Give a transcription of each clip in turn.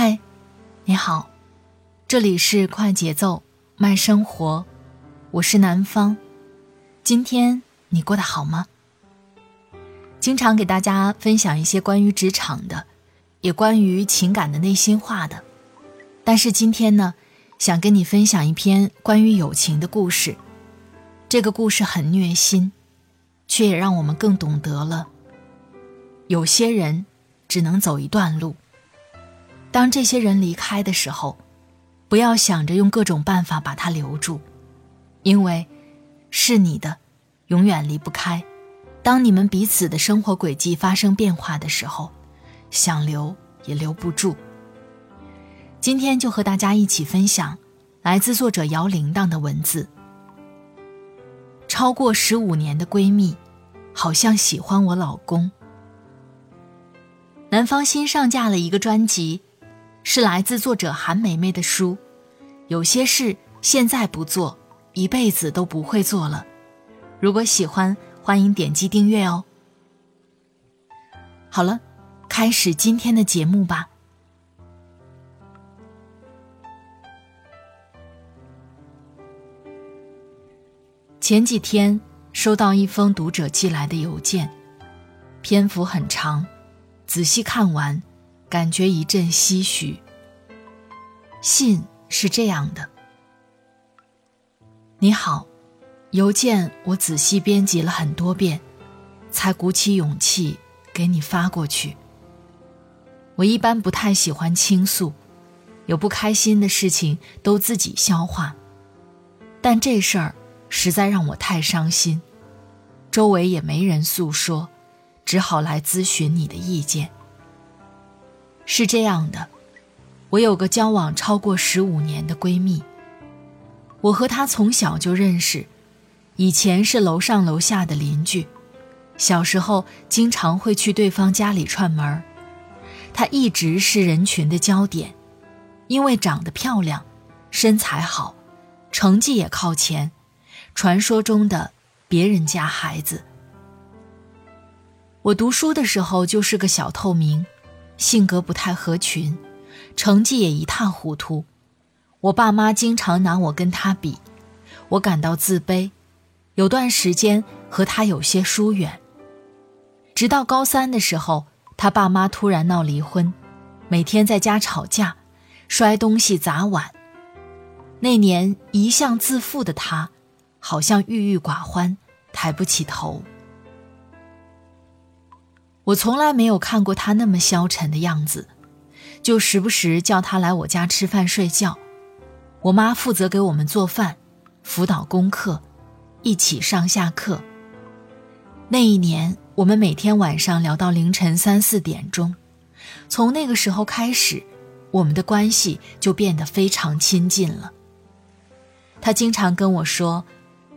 嗨，你好，这里是快节奏慢生活，我是南方。今天你过得好吗？经常给大家分享一些关于职场的，也关于情感的内心话的。但是今天呢，想跟你分享一篇关于友情的故事。这个故事很虐心，却也让我们更懂得了，有些人只能走一段路。当这些人离开的时候，不要想着用各种办法把他留住，因为是你的，永远离不开。当你们彼此的生活轨迹发生变化的时候，想留也留不住。今天就和大家一起分享来自作者摇铃铛的文字。超过十五年的闺蜜，好像喜欢我老公。南方新上架了一个专辑。是来自作者韩梅梅的书，有些事现在不做，一辈子都不会做了。如果喜欢，欢迎点击订阅哦。好了，开始今天的节目吧。前几天收到一封读者寄来的邮件，篇幅很长，仔细看完。感觉一阵唏嘘。信是这样的：你好，邮件我仔细编辑了很多遍，才鼓起勇气给你发过去。我一般不太喜欢倾诉，有不开心的事情都自己消化，但这事儿实在让我太伤心，周围也没人诉说，只好来咨询你的意见。是这样的，我有个交往超过十五年的闺蜜。我和她从小就认识，以前是楼上楼下的邻居，小时候经常会去对方家里串门。她一直是人群的焦点，因为长得漂亮，身材好，成绩也靠前，传说中的别人家孩子。我读书的时候就是个小透明。性格不太合群，成绩也一塌糊涂。我爸妈经常拿我跟他比，我感到自卑，有段时间和他有些疏远。直到高三的时候，他爸妈突然闹离婚，每天在家吵架，摔东西砸碗。那年一向自负的他，好像郁郁寡欢，抬不起头。我从来没有看过他那么消沉的样子，就时不时叫他来我家吃饭睡觉。我妈负责给我们做饭、辅导功课，一起上下课。那一年，我们每天晚上聊到凌晨三四点钟。从那个时候开始，我们的关系就变得非常亲近了。他经常跟我说：“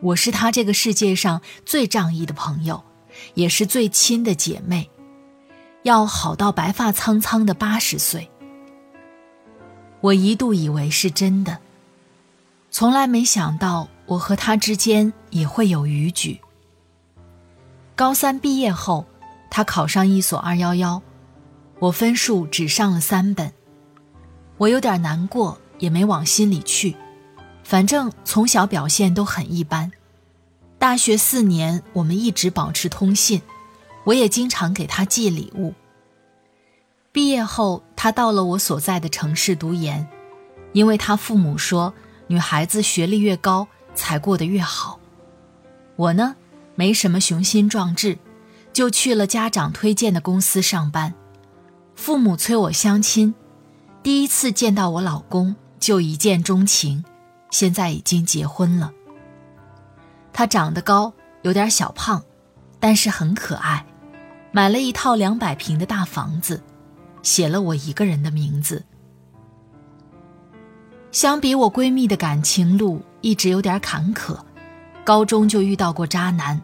我是他这个世界上最仗义的朋友，也是最亲的姐妹。”要好到白发苍苍的八十岁，我一度以为是真的，从来没想到我和他之间也会有逾矩。高三毕业后，他考上一所二幺幺，我分数只上了三本，我有点难过，也没往心里去，反正从小表现都很一般。大学四年，我们一直保持通信。我也经常给他寄礼物。毕业后，他到了我所在的城市读研，因为他父母说，女孩子学历越高，才过得越好。我呢，没什么雄心壮志，就去了家长推荐的公司上班。父母催我相亲，第一次见到我老公就一见钟情，现在已经结婚了。他长得高，有点小胖，但是很可爱。买了一套两百平的大房子，写了我一个人的名字。相比我闺蜜的感情路一直有点坎坷，高中就遇到过渣男，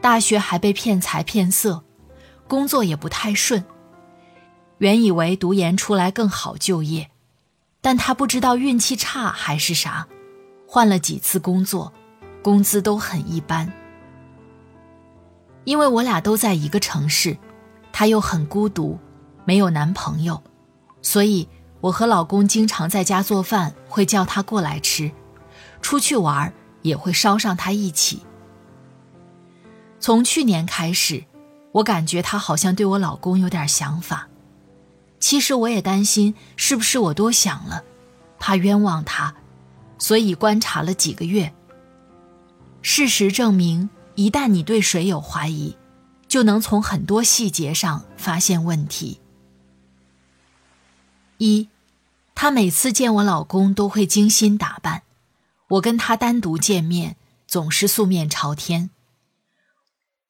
大学还被骗财骗色，工作也不太顺。原以为读研出来更好就业，但他不知道运气差还是啥，换了几次工作，工资都很一般。因为我俩都在一个城市，他又很孤独，没有男朋友，所以我和老公经常在家做饭，会叫他过来吃；出去玩也会捎上他一起。从去年开始，我感觉他好像对我老公有点想法。其实我也担心是不是我多想了，怕冤枉他，所以观察了几个月。事实证明。一旦你对谁有怀疑，就能从很多细节上发现问题。一，他每次见我老公都会精心打扮，我跟他单独见面总是素面朝天。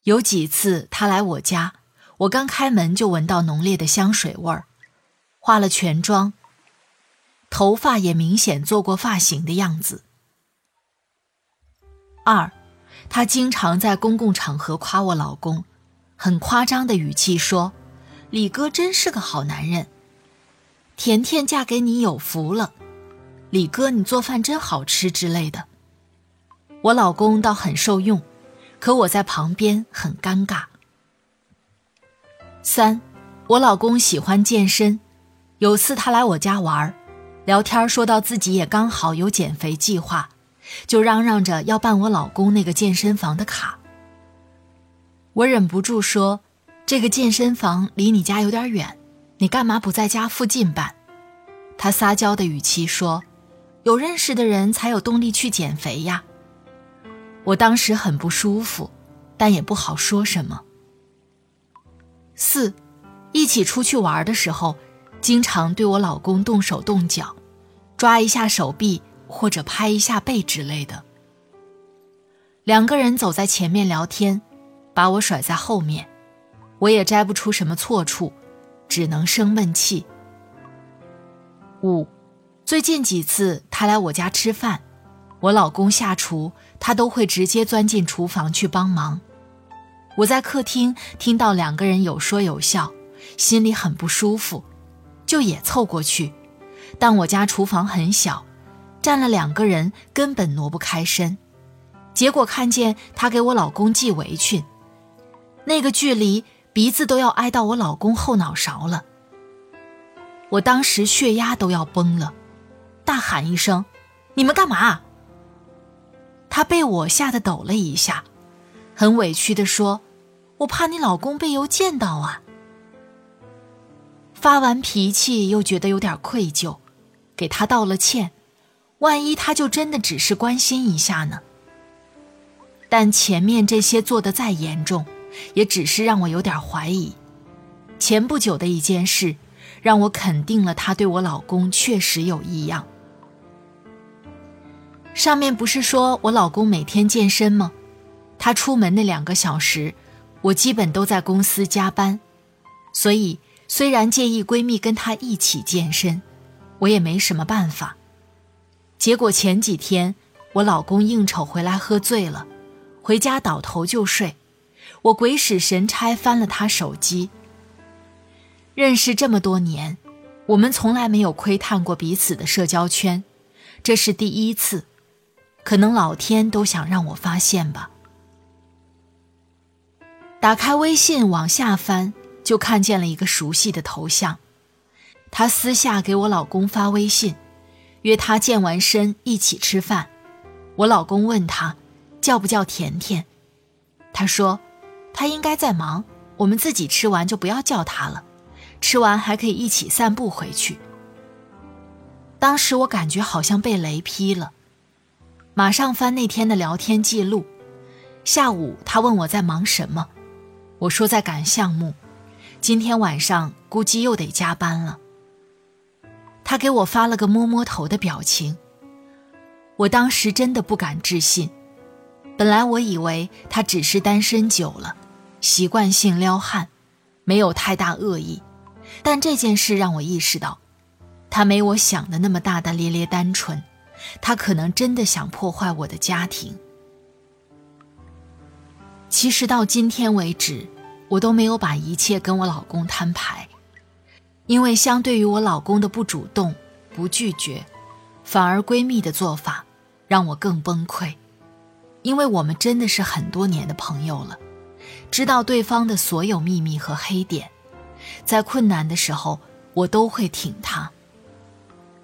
有几次他来我家，我刚开门就闻到浓烈的香水味儿，化了全妆，头发也明显做过发型的样子。二。他经常在公共场合夸我老公，很夸张的语气说：“李哥真是个好男人，甜甜嫁给你有福了，李哥你做饭真好吃之类的。”我老公倒很受用，可我在旁边很尴尬。三，我老公喜欢健身，有次他来我家玩，聊天说到自己也刚好有减肥计划。就嚷嚷着要办我老公那个健身房的卡。我忍不住说：“这个健身房离你家有点远，你干嘛不在家附近办？”他撒娇的语气说：“有认识的人才有动力去减肥呀。”我当时很不舒服，但也不好说什么。四，一起出去玩的时候，经常对我老公动手动脚，抓一下手臂。或者拍一下背之类的。两个人走在前面聊天，把我甩在后面，我也摘不出什么错处，只能生闷气。五，最近几次他来我家吃饭，我老公下厨，他都会直接钻进厨房去帮忙。我在客厅听到两个人有说有笑，心里很不舒服，就也凑过去，但我家厨房很小。站了两个人，根本挪不开身，结果看见他给我老公系围裙，那个距离鼻子都要挨到我老公后脑勺了。我当时血压都要崩了，大喊一声：“你们干嘛？”他被我吓得抖了一下，很委屈地说：“我怕你老公被油溅到啊。”发完脾气又觉得有点愧疚，给他道了歉。万一他就真的只是关心一下呢？但前面这些做的再严重，也只是让我有点怀疑。前不久的一件事，让我肯定了他对我老公确实有异样。上面不是说我老公每天健身吗？他出门那两个小时，我基本都在公司加班，所以虽然介意闺蜜跟他一起健身，我也没什么办法。结果前几天，我老公应酬回来喝醉了，回家倒头就睡。我鬼使神差翻了他手机。认识这么多年，我们从来没有窥探过彼此的社交圈，这是第一次。可能老天都想让我发现吧。打开微信往下翻，就看见了一个熟悉的头像。他私下给我老公发微信。约他健完身一起吃饭，我老公问他叫不叫甜甜，他说他应该在忙，我们自己吃完就不要叫他了，吃完还可以一起散步回去。当时我感觉好像被雷劈了，马上翻那天的聊天记录。下午他问我在忙什么，我说在赶项目，今天晚上估计又得加班了。他给我发了个摸摸头的表情，我当时真的不敢置信，本来我以为他只是单身久了，习惯性撩汉，没有太大恶意。但这件事让我意识到，他没我想的那么大大咧咧、单纯。他可能真的想破坏我的家庭。其实到今天为止，我都没有把一切跟我老公摊牌，因为相对于我老公的不主动、不拒绝，反而闺蜜的做法让我更崩溃。因为我们真的是很多年的朋友了，知道对方的所有秘密和黑点，在困难的时候我都会挺他。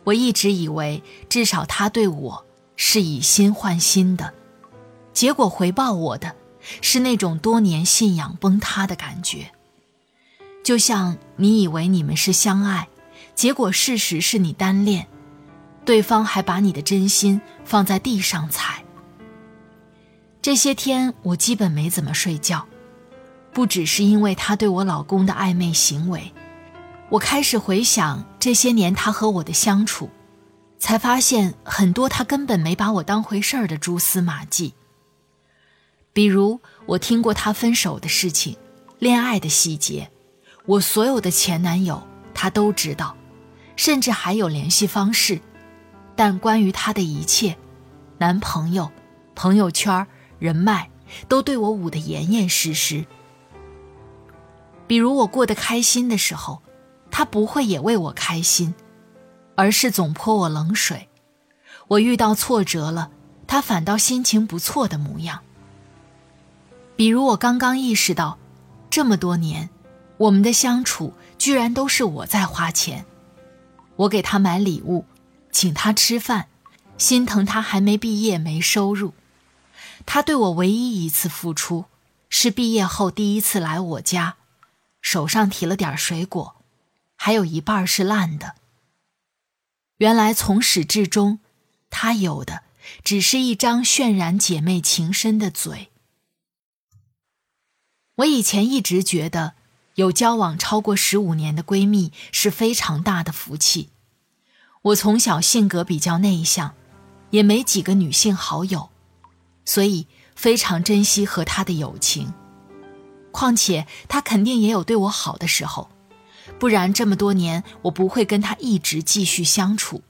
我一直以为至少他对我是以心换心的，结果回报我的是那种多年信仰崩塌的感觉。就像你以为你们是相爱，结果事实是你单恋，对方还把你的真心放在地上踩。这些天我基本没怎么睡觉，不只是因为他对我老公的暧昧行为，我开始回想这些年他和我的相处，才发现很多他根本没把我当回事儿的蛛丝马迹。比如我听过他分手的事情，恋爱的细节，我所有的前男友他都知道，甚至还有联系方式，但关于他的一切，男朋友、朋友圈人脉都对我捂得严严实实。比如我过得开心的时候，他不会也为我开心，而是总泼我冷水；我遇到挫折了，他反倒心情不错的模样。比如我刚刚意识到，这么多年，我们的相处居然都是我在花钱，我给他买礼物，请他吃饭，心疼他还没毕业没收入。他对我唯一一次付出，是毕业后第一次来我家，手上提了点水果，还有一半是烂的。原来从始至终，他有的只是一张渲染姐妹情深的嘴。我以前一直觉得，有交往超过十五年的闺蜜是非常大的福气。我从小性格比较内向，也没几个女性好友。所以非常珍惜和她的友情，况且她肯定也有对我好的时候，不然这么多年我不会跟她一直继续相处。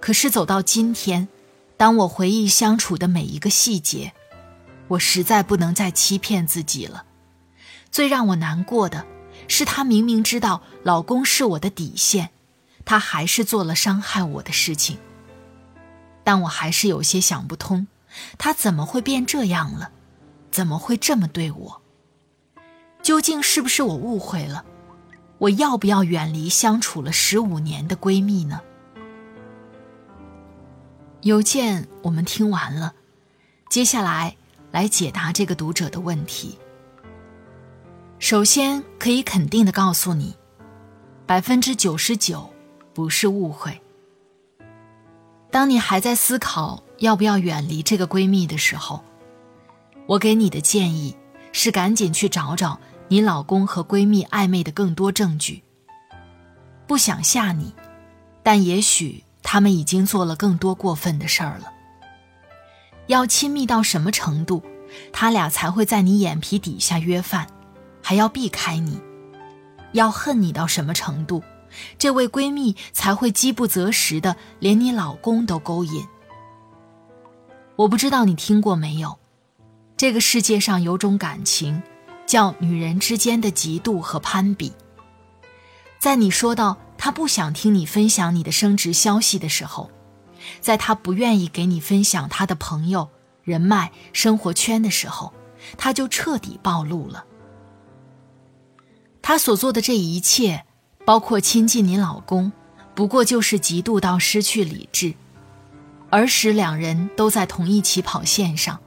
可是走到今天，当我回忆相处的每一个细节，我实在不能再欺骗自己了。最让我难过的是，他明明知道老公是我的底线，他还是做了伤害我的事情。但我还是有些想不通，他怎么会变这样了？怎么会这么对我？究竟是不是我误会了？我要不要远离相处了十五年的闺蜜呢？邮件我们听完了，接下来来解答这个读者的问题。首先可以肯定的告诉你，百分之九十九不是误会。当你还在思考要不要远离这个闺蜜的时候，我给你的建议是赶紧去找找你老公和闺蜜暧昧的更多证据。不想吓你，但也许他们已经做了更多过分的事儿了。要亲密到什么程度，他俩才会在你眼皮底下约饭，还要避开你？要恨你到什么程度？这位闺蜜才会饥不择食的，连你老公都勾引。我不知道你听过没有，这个世界上有种感情，叫女人之间的嫉妒和攀比。在你说到他不想听你分享你的升职消息的时候，在他不愿意给你分享他的朋友、人脉、生活圈的时候，他就彻底暴露了。他所做的这一切。包括亲近你老公，不过就是嫉妒到失去理智。儿时两人都在同一起跑线上，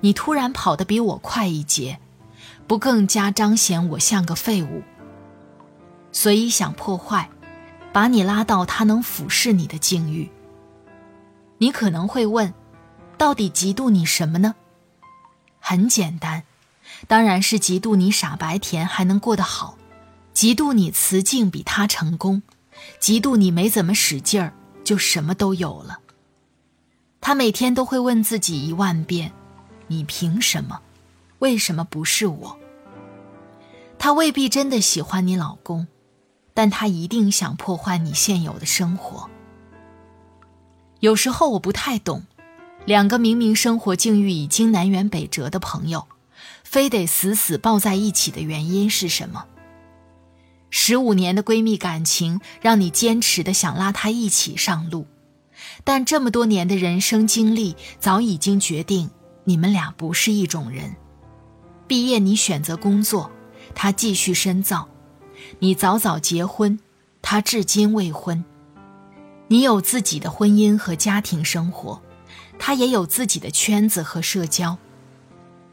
你突然跑得比我快一截，不更加彰显我像个废物？所以想破坏，把你拉到他能俯视你的境遇。你可能会问，到底嫉妒你什么呢？很简单，当然是嫉妒你傻白甜还能过得好。嫉妒你辞境比他成功，嫉妒你没怎么使劲儿就什么都有了。她每天都会问自己一万遍：“你凭什么？为什么不是我？”她未必真的喜欢你老公，但她一定想破坏你现有的生活。有时候我不太懂，两个明明生活境遇已经南辕北辙的朋友，非得死死抱在一起的原因是什么？十五年的闺蜜感情让你坚持的想拉她一起上路，但这么多年的人生经历早已经决定你们俩不是一种人。毕业你选择工作，她继续深造；你早早结婚，她至今未婚。你有自己的婚姻和家庭生活，她也有自己的圈子和社交，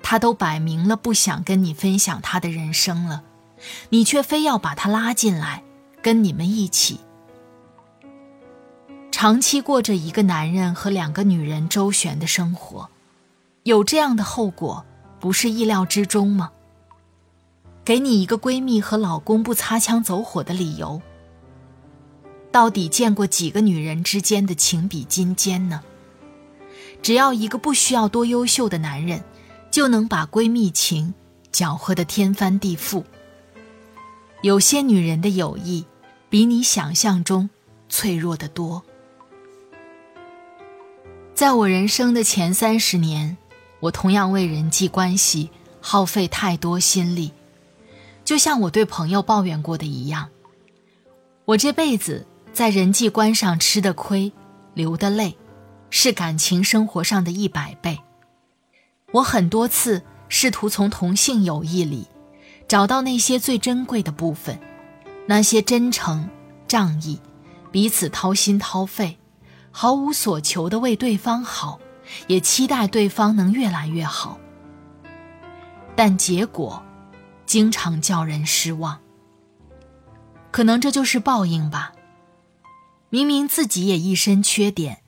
他都摆明了不想跟你分享他的人生了，你却非要把他拉进来，跟你们一起，长期过着一个男人和两个女人周旋的生活，有这样的后果，不是意料之中吗？给你一个闺蜜和老公不擦枪走火的理由。到底见过几个女人之间的情比金坚呢？只要一个不需要多优秀的男人，就能把闺蜜情搅和得天翻地覆。有些女人的友谊，比你想象中脆弱得多。在我人生的前三十年，我同样为人际关系耗费太多心力，就像我对朋友抱怨过的一样，我这辈子。在人际关上吃的亏，流的泪，是感情生活上的一百倍。我很多次试图从同性友谊里，找到那些最珍贵的部分，那些真诚、仗义，彼此掏心掏肺，毫无所求的为对方好，也期待对方能越来越好。但结果，经常叫人失望。可能这就是报应吧。明明自己也一身缺点，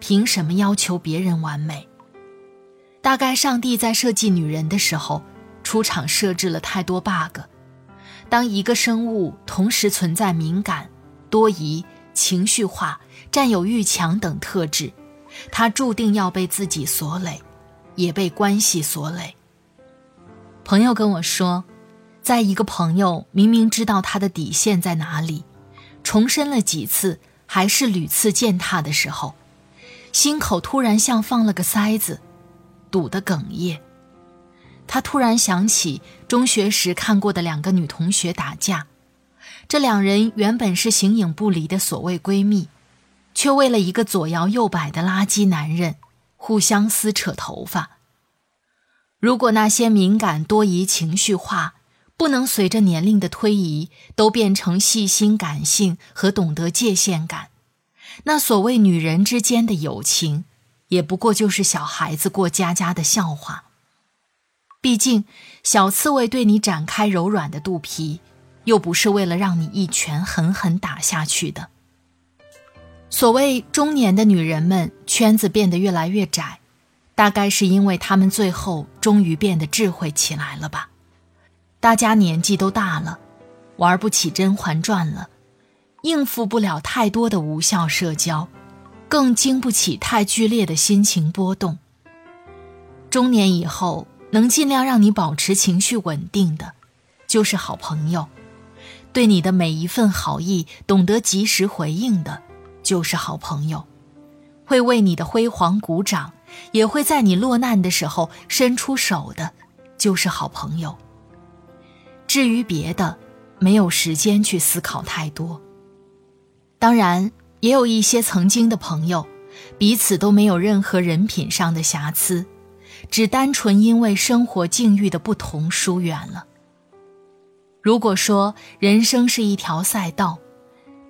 凭什么要求别人完美？大概上帝在设计女人的时候，出场设置了太多 bug。当一个生物同时存在敏感、多疑、情绪化、占有欲强等特质，它注定要被自己所累，也被关系所累。朋友跟我说，在一个朋友明明知道他的底线在哪里，重申了几次。还是屡次践踏的时候，心口突然像放了个塞子，堵得哽咽。他突然想起中学时看过的两个女同学打架，这两人原本是形影不离的所谓闺蜜，却为了一个左摇右摆的垃圾男人，互相撕扯头发。如果那些敏感、多疑、情绪化，不能随着年龄的推移都变成细心、感性和懂得界限感，那所谓女人之间的友情，也不过就是小孩子过家家的笑话。毕竟，小刺猬对你展开柔软的肚皮，又不是为了让你一拳狠狠打下去的。所谓中年的女人们圈子变得越来越窄，大概是因为她们最后终于变得智慧起来了吧。大家年纪都大了，玩不起《甄嬛传》了，应付不了太多的无效社交，更经不起太剧烈的心情波动。中年以后，能尽量让你保持情绪稳定的，就是好朋友；对你的每一份好意懂得及时回应的，就是好朋友；会为你的辉煌鼓掌，也会在你落难的时候伸出手的，就是好朋友。至于别的，没有时间去思考太多。当然，也有一些曾经的朋友，彼此都没有任何人品上的瑕疵，只单纯因为生活境遇的不同疏远了。如果说人生是一条赛道，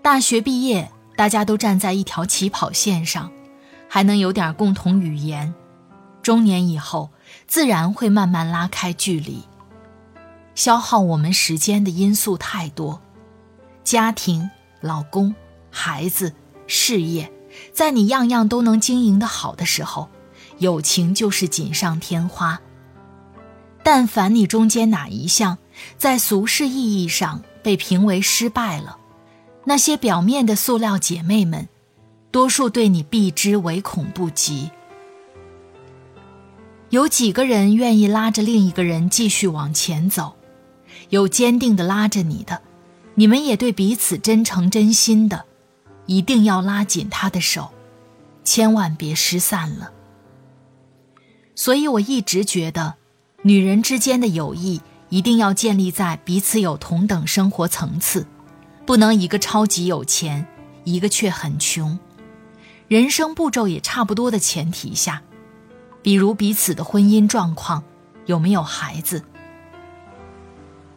大学毕业大家都站在一条起跑线上，还能有点共同语言，中年以后自然会慢慢拉开距离。消耗我们时间的因素太多，家庭、老公、孩子、事业，在你样样都能经营的好的时候，友情就是锦上添花。但凡你中间哪一项在俗世意义上被评为失败了，那些表面的塑料姐妹们，多数对你避之唯恐不及。有几个人愿意拉着另一个人继续往前走？有坚定的拉着你的，你们也对彼此真诚真心的，一定要拉紧他的手，千万别失散了。所以我一直觉得，女人之间的友谊一定要建立在彼此有同等生活层次，不能一个超级有钱，一个却很穷，人生步骤也差不多的前提下，比如彼此的婚姻状况，有没有孩子。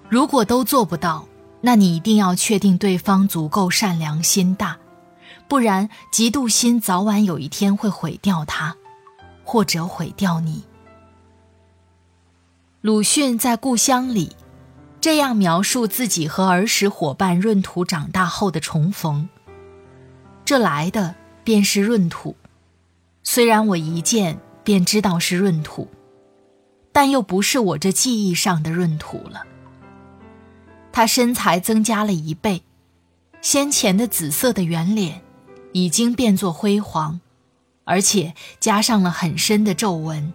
如果都做不到，那你一定要确定对方足够善良心大，不然嫉妒心早晚有一天会毁掉他，或者毁掉你。鲁迅在《故乡》里这样描述自己和儿时伙伴闰土长大后的重逢：这来的便是闰土，虽然我一见便知道是闰土，但又不是我这记忆上的闰土了。他身材增加了一倍，先前的紫色的圆脸已经变作灰黄，而且加上了很深的皱纹。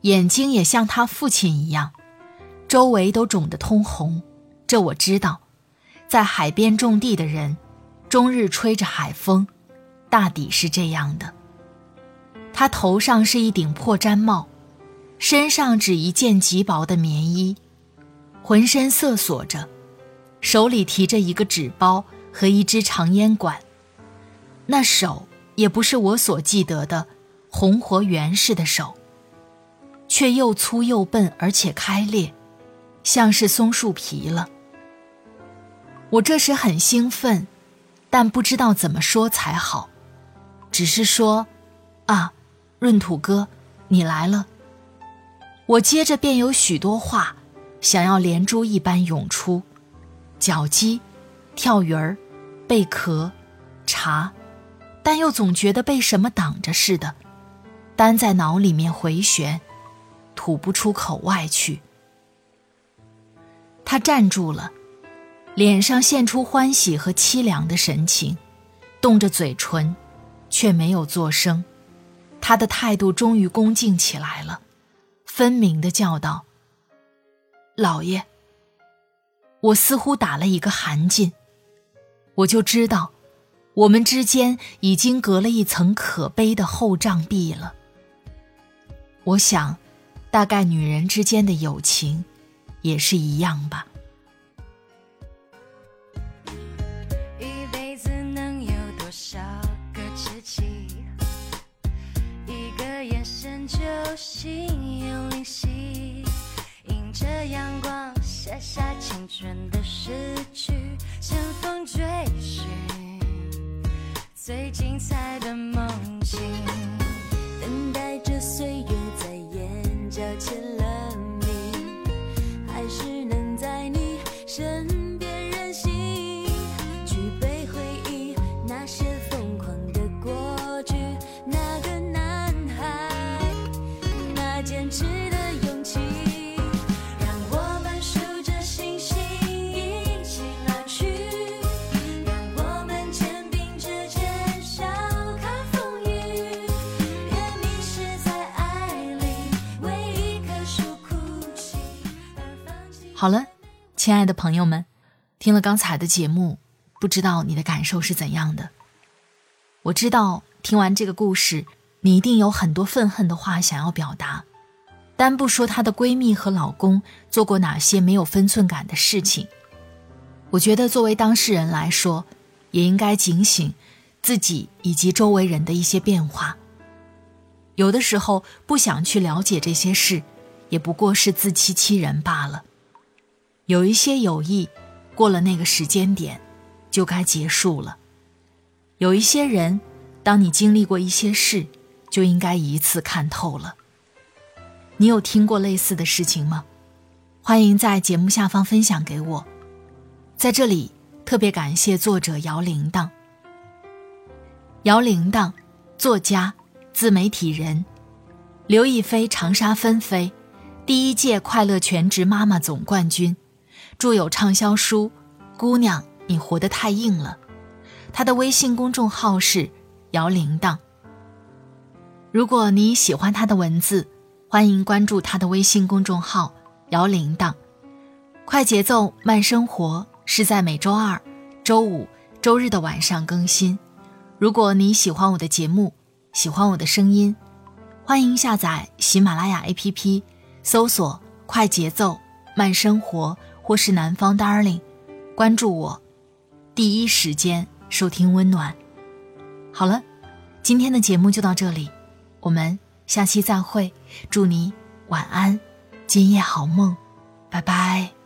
眼睛也像他父亲一样，周围都肿得通红。这我知道，在海边种地的人，终日吹着海风，大抵是这样的。他头上是一顶破毡帽，身上只一件极薄的棉衣。浑身瑟缩着，手里提着一个纸包和一支长烟管，那手也不是我所记得的红活圆似的手，却又粗又笨，而且开裂，像是松树皮了。我这时很兴奋，但不知道怎么说才好，只是说：“啊，闰土哥，你来了。”我接着便有许多话。想要连珠一般涌出，脚鸡、跳鱼儿、贝壳、茶，但又总觉得被什么挡着似的，单在脑里面回旋，吐不出口外去。他站住了，脸上现出欢喜和凄凉的神情，动着嘴唇，却没有作声。他的态度终于恭敬起来了，分明的叫道。老爷，我似乎打了一个寒噤，我就知道，我们之间已经隔了一层可悲的厚障壁了。我想，大概女人之间的友情，也是一样吧。一辈子能有多少个知己？一个眼神就心有灵犀。迎着阳光写下青春的诗句，乘风追寻最精彩的梦境，等待亲爱的朋友们，听了刚才的节目，不知道你的感受是怎样的？我知道听完这个故事，你一定有很多愤恨的话想要表达。单不说她的闺蜜和老公做过哪些没有分寸感的事情，我觉得作为当事人来说，也应该警醒自己以及周围人的一些变化。有的时候不想去了解这些事，也不过是自欺欺人罢了。有一些友谊，过了那个时间点，就该结束了。有一些人，当你经历过一些事，就应该一次看透了。你有听过类似的事情吗？欢迎在节目下方分享给我。在这里，特别感谢作者摇铃铛。摇铃铛，作家，自媒体人，刘亦菲长沙纷飞，第一届快乐全职妈妈总冠军。著有畅销书《姑娘，你活得太硬了》，他的微信公众号是摇铃铛。如果你喜欢他的文字，欢迎关注他的微信公众号“摇铃铛”。快节奏慢生活是在每周二、周五、周日的晚上更新。如果你喜欢我的节目，喜欢我的声音，欢迎下载喜马拉雅 APP，搜索“快节奏慢生活”或是“南方 Darling”，关注我，第一时间收听温暖。好了，今天的节目就到这里，我们下期再会。祝你晚安，今夜好梦，拜拜。